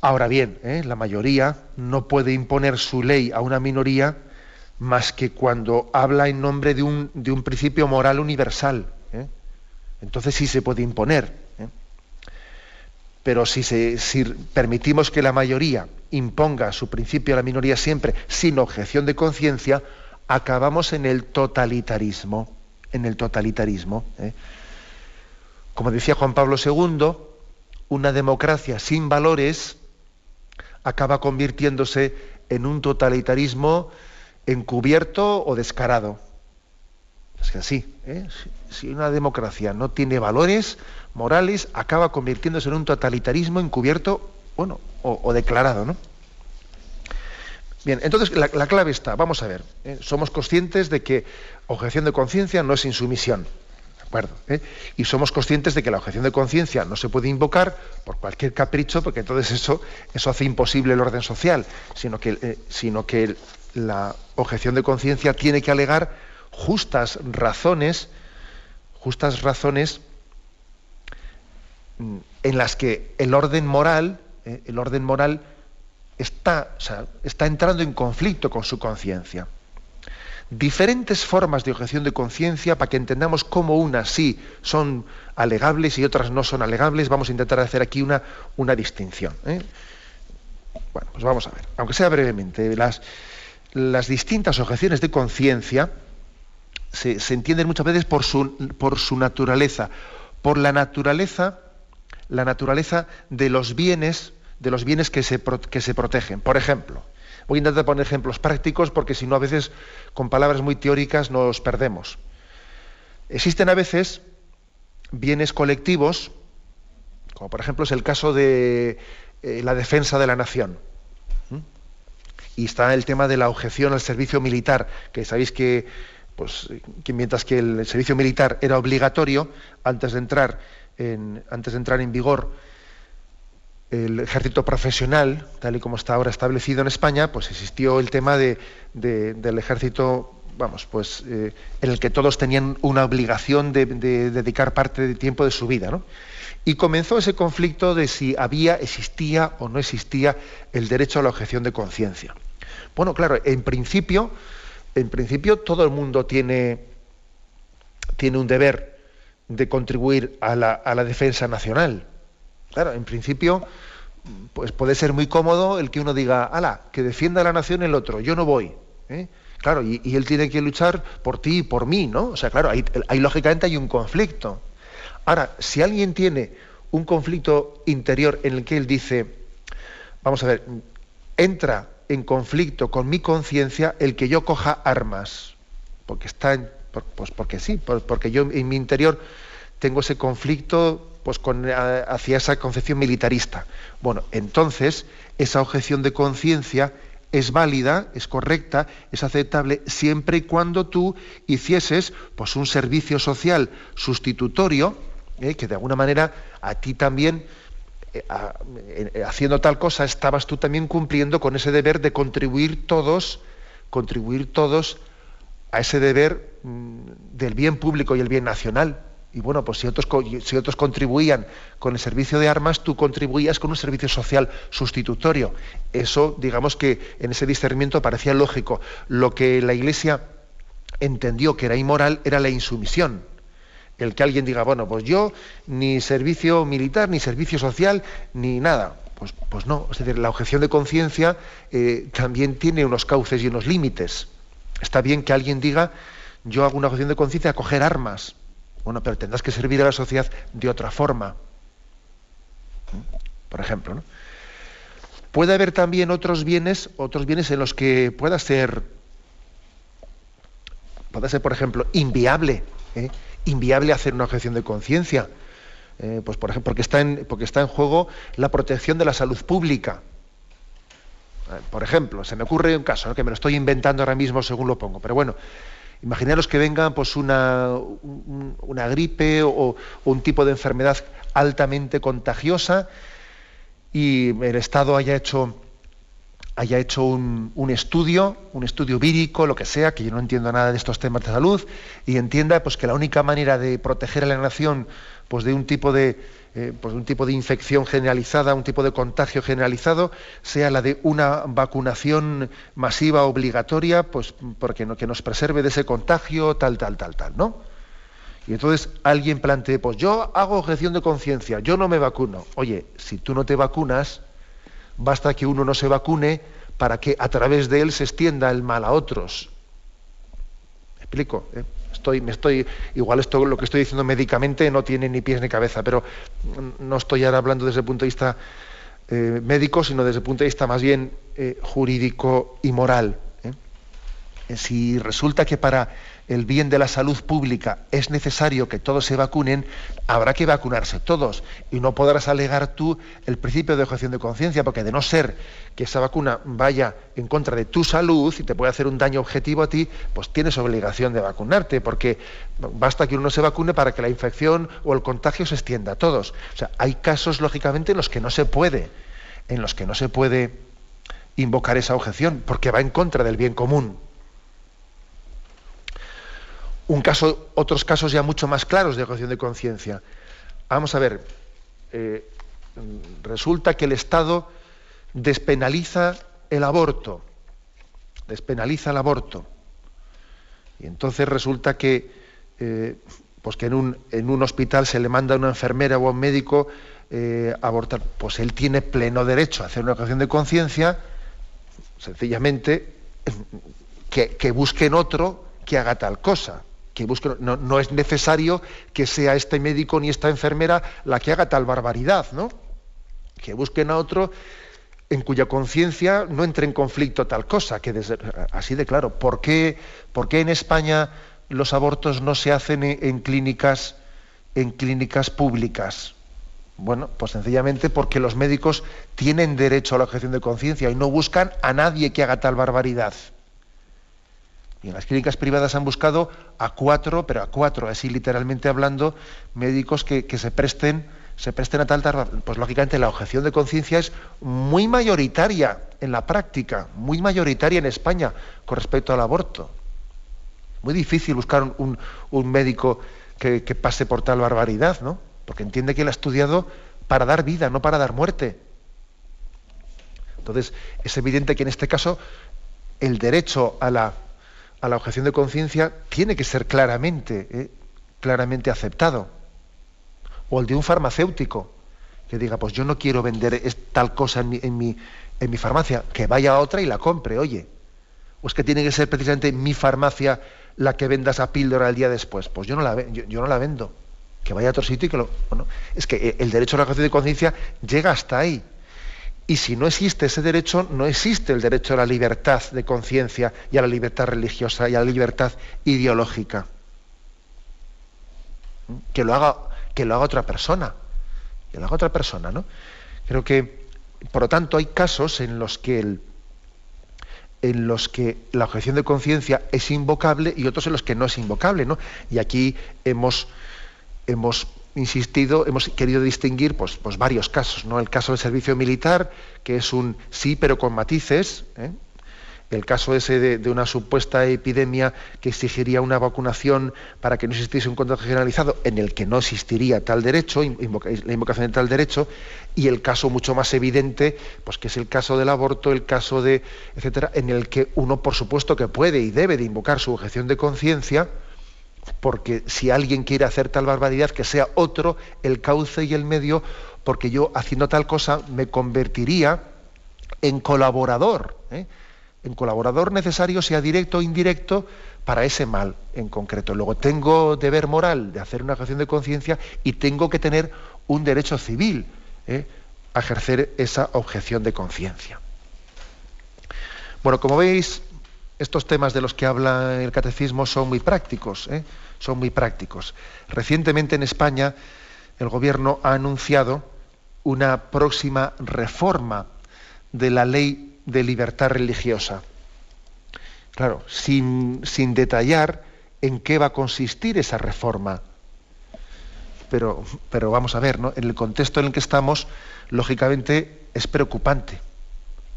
Ahora bien, ¿eh? la mayoría no puede imponer su ley a una minoría más que cuando habla en nombre de un, principio moral universal. ¿eh? Entonces sí se puede imponer. Pero si permitimos que la mayoría imponga su principio a la minoría siempre sin objeción de conciencia, acabamos en el totalitarismo. En el totalitarismo. ¿eh? Como decía Juan Pablo II, una democracia sin valores acaba convirtiéndose en un totalitarismo encubierto o descarado. Es que así, ¿eh? si una democracia no tiene valores morales, acaba convirtiéndose en un totalitarismo encubierto, bueno, o, declarado, ¿no? Bien, entonces la, clave está, vamos a ver, ¿eh? somos conscientes de que objeción de conciencia no es insumisión, ¿de acuerdo? ¿Eh? Y somos conscientes de que la objeción de conciencia no se puede invocar por cualquier capricho, porque entonces eso, eso hace imposible el orden social, sino que, eh, sino que la objeción de conciencia tiene que alegar justas razones, justas razones mm, en las que el orden moral, eh, el orden moral está, está entrando en conflicto con su conciencia. Diferentes formas de objeción de conciencia para que entendamos cómo unas sí son alegables y otras no son alegables. Vamos a intentar hacer aquí una, una distinción. ¿eh? Bueno, pues vamos a ver, aunque sea brevemente, las, las distintas objeciones de conciencia se, entienden muchas veces por su, por su naturaleza, por la naturaleza, la naturaleza de los bienes, de los bienes que se, que se protegen. Por ejemplo, voy a intentar poner ejemplos prácticos porque si no a veces con palabras muy teóricas nos perdemos. Existen a veces bienes colectivos, como por ejemplo es el caso de eh, la defensa de la nación. Y está el tema de la objeción al servicio militar, que sabéis que, pues, que mientras que el servicio militar era obligatorio, antes de entrar en, antes de entrar en vigor el ejército profesional, tal y como está ahora establecido en España, pues existió el tema de, del ejército, vamos, pues eh, en el que todos tenían una obligación de, de, dedicar parte del tiempo de su vida, ¿no? Y comenzó ese conflicto de si había, existía o no existía el derecho a la objeción de conciencia. Bueno, claro, en principio, en principio todo el mundo tiene, tiene un deber de contribuir a la, a la, defensa nacional. Claro, en principio, pues puede ser muy cómodo el que uno diga, ala, que defienda a la nación el otro, yo no voy. ¿eh? Claro, y, él tiene que luchar por ti y por mí, ¿no? O sea, claro, ahí, lógicamente hay un conflicto. Ahora, si alguien tiene un conflicto interior en el que él dice, vamos a ver, entra en conflicto con mi conciencia el que yo coja armas, porque está, pues porque sí, porque yo en mi interior tengo ese conflicto pues con, hacia esa concepción militarista. Bueno, entonces esa objeción de conciencia es válida, es correcta, es aceptable siempre y cuando tú hicieses pues un servicio social sustitutorio ¿eh? que de alguna manera a ti también, eh, eh, haciendo tal cosa, estabas tú también cumpliendo con ese deber de contribuir todos, contribuir todos a ese deber mm, del bien público y el bien nacional. Y bueno, pues si otros, contribuían con el servicio de armas, tú contribuías con un servicio social sustitutorio. Eso, digamos que en ese discernimiento parecía lógico. Lo que la Iglesia entendió que era inmoral era la insumisión el que alguien diga, bueno, pues yo ni servicio militar, ni servicio social, ni nada. Pues, pues no, es decir, la objeción de conciencia eh, también tiene unos cauces y unos límites. Está bien que alguien diga, yo hago una objeción de conciencia a coger armas. Bueno, pero tendrás que servir a la sociedad de otra forma. Por ejemplo. Puede haber también otros bienes, otros bienes en los que pueda ser, pueda ser, por ejemplo, inviable. ¿eh? inviable hacer una objeción de conciencia. Eh, pues por ejemplo, porque está, en, porque está en juego la protección de la salud pública. Eh, por ejemplo, se me ocurre un caso, que me lo estoy inventando ahora mismo según lo pongo, pero bueno, imaginaros que venga pues una, una gripe o, un tipo de enfermedad altamente contagiosa y el Estado haya hecho haya hecho un, estudio, un estudio vírico, lo que sea, que yo no entiendo nada de estos temas de salud, y entienda pues, que la única manera de proteger a la nación pues, de un tipo de, eh, pues, un tipo de infección generalizada, un tipo de contagio generalizado, sea la de una vacunación masiva obligatoria, pues porque que nos preserve de ese contagio, tal, tal, tal, tal, ¿no? Y entonces alguien plantee, pues yo hago objeción de conciencia, yo no me vacuno. Oye, si tú no te vacunas, Basta que uno no se vacune para que a través de él se extienda el mal a otros. ¿Me explico? ¿Eh? Estoy, me estoy, igual esto lo que estoy diciendo médicamente no tiene ni pies ni cabeza, pero no estoy ahora hablando desde el punto de vista eh, médico, sino desde el punto de vista más bien eh, jurídico y moral. Si resulta que para el bien de la salud pública es necesario que todos se vacunen, habrá que vacunarse todos. Y no podrás alegar tú el principio de objeción de conciencia, porque de no ser que esa vacuna vaya en contra de tu salud y te puede hacer un daño objetivo a ti, pues tienes obligación de vacunarte, porque basta que uno se vacune para que la infección o el contagio se extienda a todos. O sea, hay casos, lógicamente, en los que no se puede, en los que no se puede invocar esa objeción, porque va en contra del bien común un caso, otros casos ya mucho más claros de objeción de conciencia. Vamos a ver, eh, resulta que el Estado despenaliza el aborto, despenaliza el aborto. Y entonces resulta que, eh, pues que en, un, hospital se le manda a una enfermera o a un médico eh, abortar. Pues él tiene pleno derecho a hacer una ocasión de conciencia, sencillamente que busquen otro que haga tal cosa. Que no, no, es necesario que sea este médico ni esta enfermera la que haga tal barbaridad, ¿no? Que busquen a otro en cuya conciencia no entre en conflicto tal cosa, que así de claro, ¿por qué, ¿por qué, en España los abortos no se hacen en, en, clínicas, en clínicas públicas? Bueno, pues sencillamente porque los médicos tienen derecho a la objeción de conciencia y no buscan a nadie que haga tal barbaridad. Y en las clínicas privadas han buscado a cuatro, pero a cuatro, así literalmente hablando, médicos que, que se presten se presten a tal, pues lógicamente la objeción de conciencia es muy mayoritaria en la práctica, muy mayoritaria en España con respecto al aborto. Muy difícil buscar un, un médico que, que, pase por tal barbaridad, ¿no? Porque entiende que él ha estudiado para dar vida, no para dar muerte. Entonces, es evidente que en este caso el derecho a la, a la objeción de conciencia tiene que ser claramente, ¿eh? claramente aceptado o el de un farmacéutico que diga, pues yo no quiero vender tal cosa en mi, en mi, en mi farmacia, que vaya a otra y la compre, oye. O es que tiene que ser precisamente mi farmacia la que venda esa píldora el día después. Pues yo no la, yo, no la vendo. Que vaya a otro sitio y que lo... Bueno, es que el derecho a la objeción de conciencia llega hasta ahí. Y si no existe ese derecho, no existe el derecho a la libertad de conciencia y a la libertad religiosa y a la libertad ideológica. Que lo haga que lo haga otra persona. Que lo haga otra persona, ¿no? Creo que, por lo tanto, hay casos en los que el, en los que la objeción de conciencia es invocable y otros en los que no es invocable, ¿no? Y aquí hemos, hemos insistido, hemos querido distinguir pues, pues varios casos, ¿no? El caso del servicio militar, que es un sí, pero con matices, ¿eh? el caso ese de, una supuesta epidemia que exigiría una vacunación para que no existiese un contagio generalizado, en el que no existiría tal derecho, la invocación de tal derecho, y el caso mucho más evidente, pues que es el caso del aborto, el caso de, etcétera, en el que uno, por supuesto, que puede y debe de invocar su objeción de conciencia, porque si alguien quiere hacer tal barbaridad, que sea otro el cauce y el medio, porque yo haciendo tal cosa me convertiría en colaborador. ¿eh? en colaborador necesario, sea directo o indirecto, para ese mal en concreto. Luego tengo deber moral de hacer una acción de conciencia y tengo que tener un derecho civil ¿eh? a ejercer esa objeción de conciencia. Bueno, como veis, estos temas de los que habla el catecismo son muy prácticos, ¿eh? son muy prácticos. Recientemente en España el gobierno ha anunciado una próxima reforma de la ley de libertad religiosa. Claro, sin, sin, detallar en qué va a consistir esa reforma. Pero, pero vamos a ver, ¿no? en el contexto en el que estamos, lógicamente es preocupante.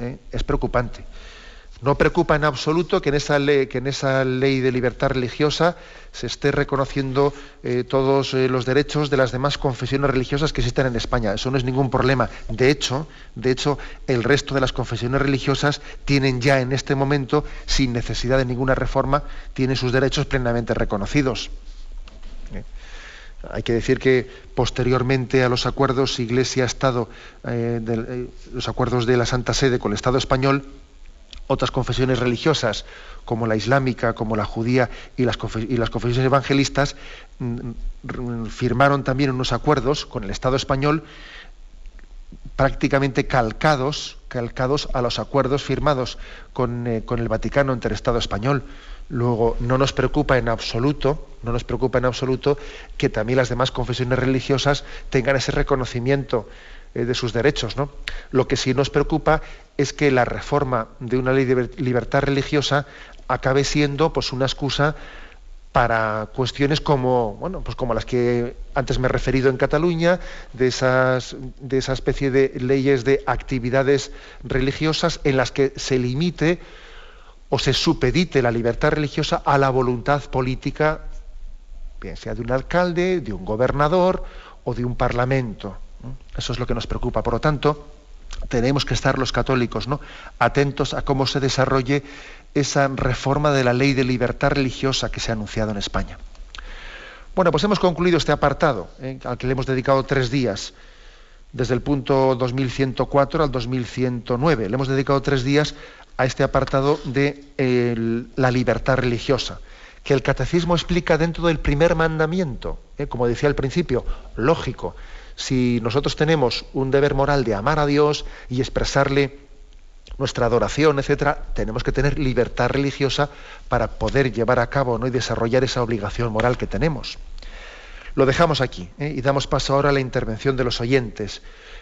¿eh? Es preocupante. No preocupa en absoluto que en esa ley, de libertad religiosa se esté reconociendo eh, todos eh, los derechos de las demás confesiones religiosas que existen en España. Eso no es ningún problema. De hecho, de hecho, el resto de las confesiones religiosas tienen ya en este momento, sin necesidad de ninguna reforma, tienen sus derechos plenamente reconocidos. ¿Eh? Hay que decir que posteriormente a los acuerdos Iglesia-Estado, los acuerdos de la Santa Sede con el Estado español, otras confesiones religiosas, como la islámica, como la judía y las, confesiones evangelistas, mm, firmaron también unos acuerdos con el Estado español prácticamente calcados, calcados a los acuerdos firmados con, eh, con, el Vaticano entre el Estado español. Luego, no nos preocupa en absoluto, no nos preocupa en absoluto que también las demás confesiones religiosas tengan ese reconocimiento eh, de sus derechos. ¿no? Lo que sí nos preocupa es que la reforma de una ley de libertad religiosa acabe siendo pues, una excusa para cuestiones como, bueno, pues como las que antes me he referido en Cataluña, de, esas, de esa especie de leyes de actividades religiosas en las que se limite o se supedite la libertad religiosa a la voluntad política, bien sea de un alcalde, de un gobernador o de un parlamento. Eso es lo que nos preocupa. Por lo tanto, tenemos que estar los católicos atentos a cómo se desarrolle esa reforma de la ley de libertad religiosa que se ha anunciado en España. Bueno, pues hemos concluido este apartado, ¿eh? al que le hemos dedicado tres días, desde el punto 2104 al 2109. Le hemos dedicado tres días a este apartado de la libertad religiosa, que el catecismo explica dentro del primer mandamiento, ¿eh? como decía al principio, lógico. Si nosotros tenemos un deber moral de amar a Dios y expresarle nuestra adoración, etcétera, tenemos que tener libertad religiosa para poder llevar a cabo ¿no? y desarrollar esa obligación moral que tenemos. Lo dejamos aquí ¿eh? y damos paso ahora a la intervención de los oyentes.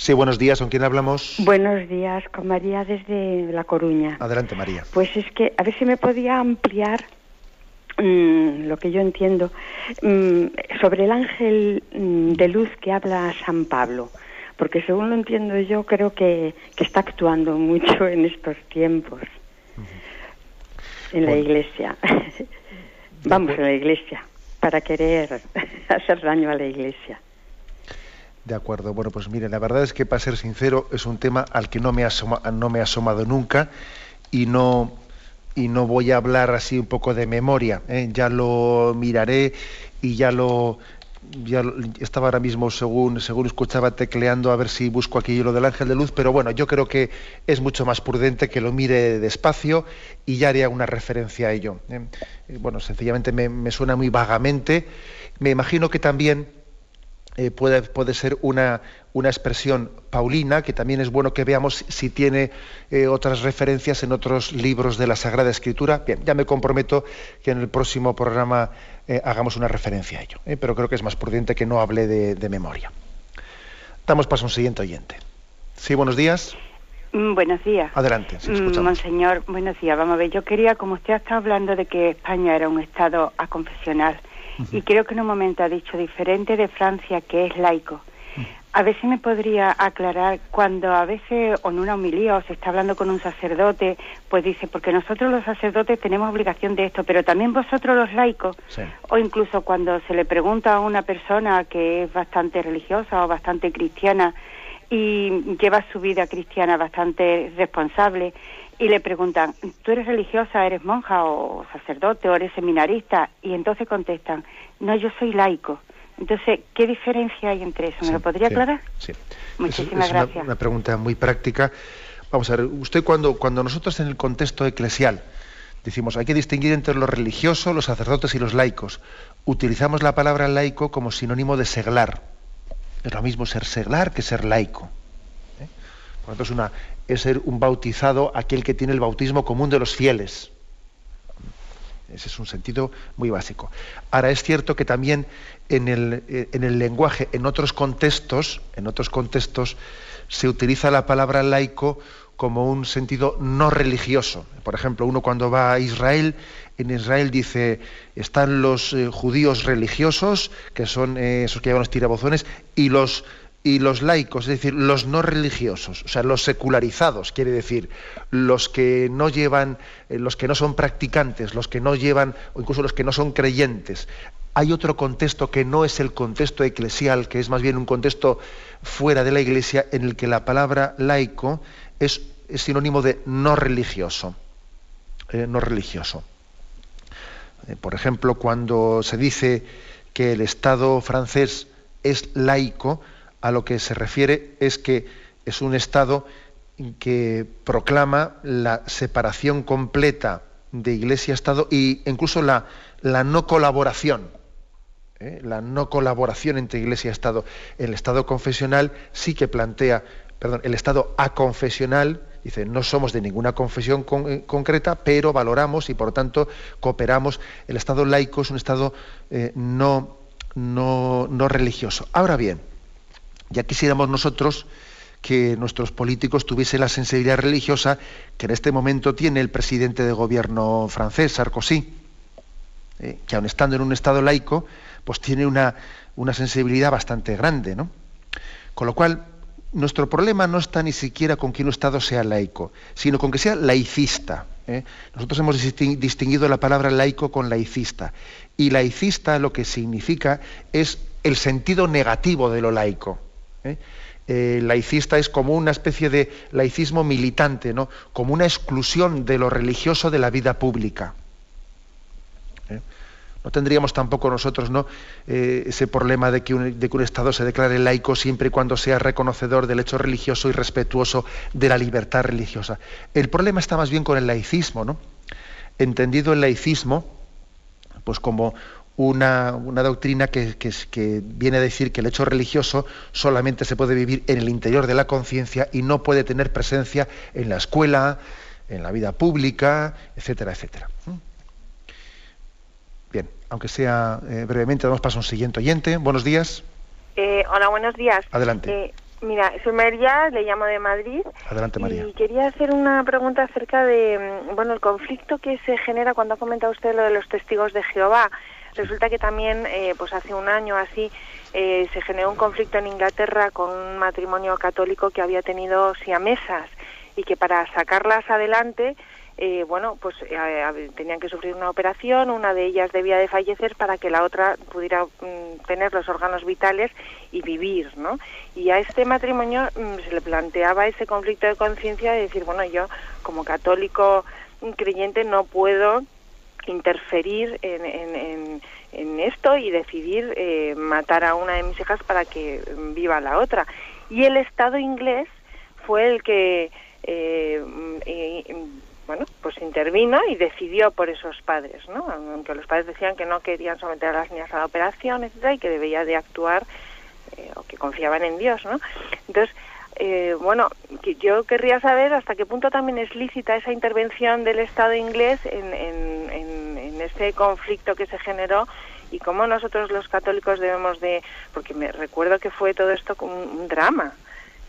Sí, buenos días. ¿Con quién hablamos? Buenos días, con María desde La Coruña. Adelante, María. Pues es que, a ver si me podía ampliar mm, lo que yo entiendo mm, sobre el ángel mm, de luz que habla San Pablo. Porque según lo entiendo yo, creo que, está actuando mucho <laughs> en estos tiempos en la iglesia. Vamos a la iglesia para querer <laughs> hacer daño a la iglesia. De acuerdo. Bueno, pues mire, la verdad es que para ser sincero es un tema al que no me, asoma, no me he asomado nunca y no, y no voy a hablar así un poco de memoria. ¿eh? Ya lo miraré y ya lo, ya estaba ahora mismo según según escuchaba tecleando a ver si busco aquí lo del ángel de luz, pero bueno, yo creo que es mucho más prudente que lo mire despacio y ya haría una referencia a ello. ¿eh? Bueno, sencillamente me, me, suena muy vagamente. Me imagino que también eh, puede, puede, ser una, una, expresión paulina, que también es bueno que veamos si tiene eh, otras referencias en otros libros de la Sagrada Escritura. Bien, ya me comprometo que en el próximo programa eh, hagamos una referencia a ello, pero creo que es más prudente que no hable de, memoria. Damos paso a un siguiente oyente. Sí, buenos días. Mm, buenos días. Adelante, sí, mm, Monseñor, buenos días. Vamos a ver, yo quería, como usted está hablando de que España era un Estado y creo que en un momento ha dicho diferente de Francia, que es laico. A ver si me podría aclarar cuando a veces o en una homilía o se está hablando con un sacerdote, pues dice, porque nosotros los sacerdotes tenemos obligación de esto, pero también vosotros los laicos, o incluso cuando se le pregunta a una persona que es bastante religiosa o bastante cristiana y lleva su vida cristiana bastante responsable, y le preguntan, ¿tú eres religiosa, eres monja o sacerdote o eres seminarista? Y entonces contestan, no, yo soy laico. Entonces, ¿qué diferencia hay entre eso? ¿Me lo podría aclarar? Sí. Muchísimas gracias. Una, pregunta muy práctica. Vamos a ver, usted cuando, cuando nosotros en el contexto eclesial decimos hay que distinguir entre los religiosos, los sacerdotes y los laicos, utilizamos la palabra laico como sinónimo de seglar. Es lo mismo ser seglar que ser laico. ¿eh? Por lo tanto, es una, es ser un bautizado aquel que tiene el bautismo común de los fieles. Ese es un sentido muy básico. Ahora es cierto que también en el, eh, en el, lenguaje, en otros contextos, en otros contextos, se utiliza la palabra laico como un sentido no religioso. Por ejemplo, uno cuando va a Israel, en Israel dice, están los eh, judíos religiosos, que son eh, esos que llevan los tirabozones, y los y los laicos, es decir, los no religiosos, o sea, los secularizados, quiere decir, los que no llevan, eh, los que no son practicantes, los que no llevan, o incluso los que no son creyentes. Hay otro contexto que no es el contexto eclesial, que es más bien un contexto fuera de la iglesia, en el que la palabra laico es, sinónimo de no religioso. Eh, no religioso. Eh, por ejemplo, cuando se dice que el Estado francés es laico, a lo que se refiere es que es un Estado que proclama la separación completa de Iglesia-Estado e incluso la, no colaboración. ¿eh? La no colaboración entre Iglesia y Estado. El Estado confesional sí que plantea, perdón, el Estado aconfesional dice, no somos de ninguna confesión eh, concreta, pero valoramos y por tanto cooperamos. El Estado laico es un Estado eh, no, no, no religioso. Ahora bien, ya quisiéramos nosotros que nuestros políticos tuviesen la sensibilidad religiosa que en este momento tiene el presidente de gobierno francés, Sarkozy, eh, que aun estando en un Estado laico, pues tiene una, una sensibilidad bastante grande. ¿no? Con lo cual, nuestro problema no está ni siquiera con que un Estado sea laico, sino con que sea laicista. ¿eh? Nosotros hemos distinguido la palabra laico con laicista. Y laicista lo que significa es el sentido negativo de lo laico. ¿Eh? ¿eh? laicista es como una especie de laicismo militante, ¿no? como una exclusión de lo religioso de la vida pública. ¿eh? No tendríamos tampoco nosotros ¿no? Eh, ese problema de que, un, de que, un, Estado se declare laico siempre y cuando sea reconocedor del hecho religioso y respetuoso de la libertad religiosa. El problema está más bien con el laicismo, ¿no? entendido el laicismo pues como una, doctrina que, viene a decir que el hecho religioso solamente se puede vivir en el interior de la conciencia y no puede tener presencia en la escuela, en la vida pública, etcétera, etcétera. ¿Mm? Bien, aunque sea eh, brevemente, damos paso a un siguiente oyente. Buenos días. Eh, hola, buenos días. Adelante. Eh, mira, soy María, le llamo de Madrid. Adelante, María. Y quería hacer una pregunta acerca de, mm, bueno, el conflicto que se genera cuando ha comentado usted lo de los testigos de Jehová. Resulta que también, eh, pues hace un año así, eh, se generó un conflicto en Inglaterra con un matrimonio católico que había tenido siamesas y que para sacarlas adelante, eh, bueno, pues tenían que sufrir una operación, una de ellas debía de fallecer para que la otra pudiera mm, tener los órganos vitales y vivir, ¿no? Y a este matrimonio mm, se le planteaba ese conflicto de conciencia de decir, bueno, yo como católico creyente no puedo interferir en, en, en, esto y decidir eh, matar a una de mis hijas para que viva la otra. Y el Estado inglés fue el que, eh, bueno, pues intervino y decidió por esos padres, ¿no? Aunque los padres decían que no querían someter a las niñas a la operación, etcétera, y que debía de actuar eh, o que confiaban en Dios, ¿no? Entonces, eh, bueno, yo querría saber hasta qué punto también es lícita esa intervención del Estado inglés en, en, en, ese conflicto que se generó y cómo nosotros los católicos debemos de, porque me recuerdo que fue todo esto como un, drama.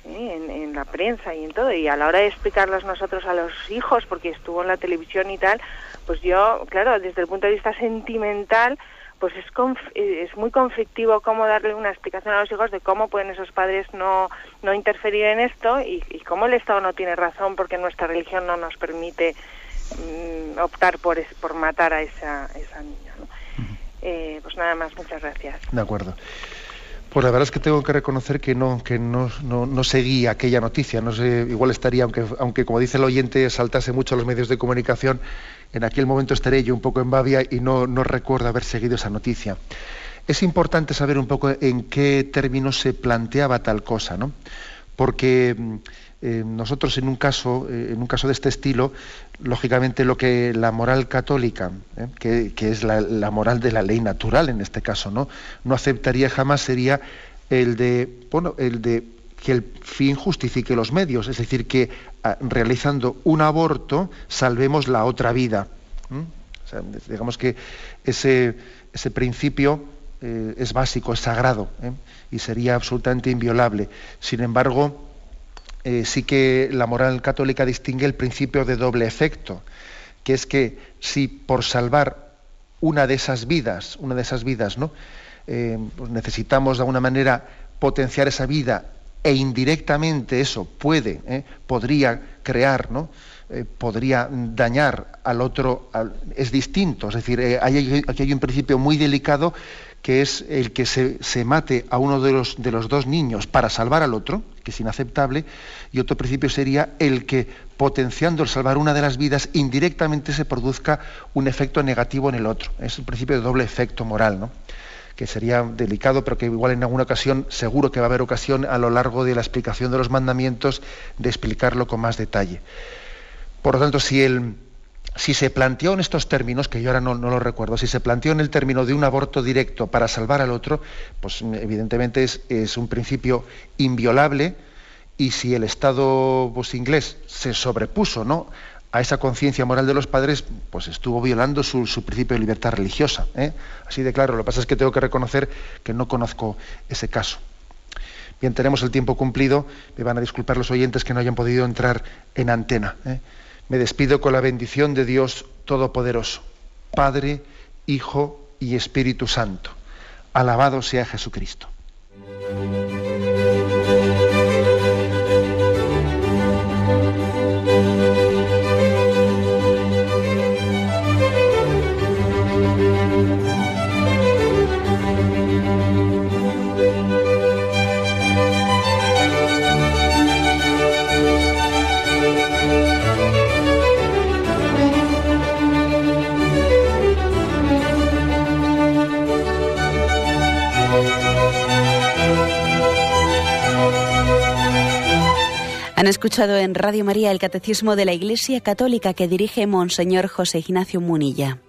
¿eh? En, en, la prensa y en todo, y a la hora de explicarlos nosotros a los hijos, porque estuvo en la televisión y tal, pues yo, claro, desde el punto de vista sentimental, pues es, eh, es muy conflictivo cómo darle una explicación a los hijos de cómo pueden esos padres no, no interferir en esto y, y cómo el Estado no tiene razón porque nuestra religión no nos permite mm, optar por, por matar a esa, esa niña. ¿no? eh, pues nada más, muchas gracias. De acuerdo. Pues la verdad es que tengo que reconocer que no, que no, no, no seguí aquella noticia. No sé, igual estaría, aunque, aunque como dice el oyente, saltase mucho a los medios de comunicación, en aquel momento estaré yo un poco en Bavia y no, recuerdo haber seguido esa noticia. Es importante saber un poco en qué términos se planteaba tal cosa, ¿no? Porque mm, eh, nosotros en un caso, eh, en un caso de este estilo, lógicamente lo que la moral católica, eh, que, es la, la, moral de la ley natural en este caso, ¿no? no aceptaría jamás sería el de, bueno, el de que el fin justifique los medios, es decir, que ah, realizando un aborto salvemos la otra vida. digamos que ese, ese principio eh, es básico, es sagrado ¿eh? y sería absolutamente inviolable. Sin embargo, eh, sí que la moral católica distingue el principio de doble efecto, que es que si por salvar una de esas vidas, una de esas vidas, ¿no? Pues necesitamos de alguna manera potenciar esa vida e indirectamente eso puede, ¿eh? podría crear, ¿no? Eh, podría dañar al otro, es distinto. Es decir, eh, aquí hay un principio muy delicado que es el que se, mate a uno de los, de los dos niños para salvar al otro, que es inaceptable, y otro principio sería el que, potenciando el salvar una de las vidas, indirectamente se produzca un efecto negativo en el otro. Es el principio de doble efecto moral, ¿no? Que sería delicado, pero que igual en alguna ocasión, seguro que va a haber ocasión a lo largo de la explicación de los mandamientos, de explicarlo con más detalle. Por lo tanto, si el, si se planteó en estos términos, que yo ahora no, lo recuerdo, si se planteó en el término de un aborto directo para salvar al otro, pues evidentemente es, un principio inviolable y si el Estado pues, inglés se sobrepuso ¿no? A esa conciencia moral de los padres, pues estuvo violando su, principio de libertad religiosa. ¿eh? Así de claro, lo que pasa es que tengo que reconocer que no conozco ese caso. Bien, tenemos el tiempo cumplido, me van a disculpar los oyentes que no hayan podido entrar en antena. ¿eh? Me despido con la bendición de Dios Todopoderoso, Padre, Hijo y Espíritu Santo. Alabado sea Jesucristo. Han escuchado en Radio María el Catecismo de la Iglesia Católica que dirige Monseñor José Ignacio Munilla.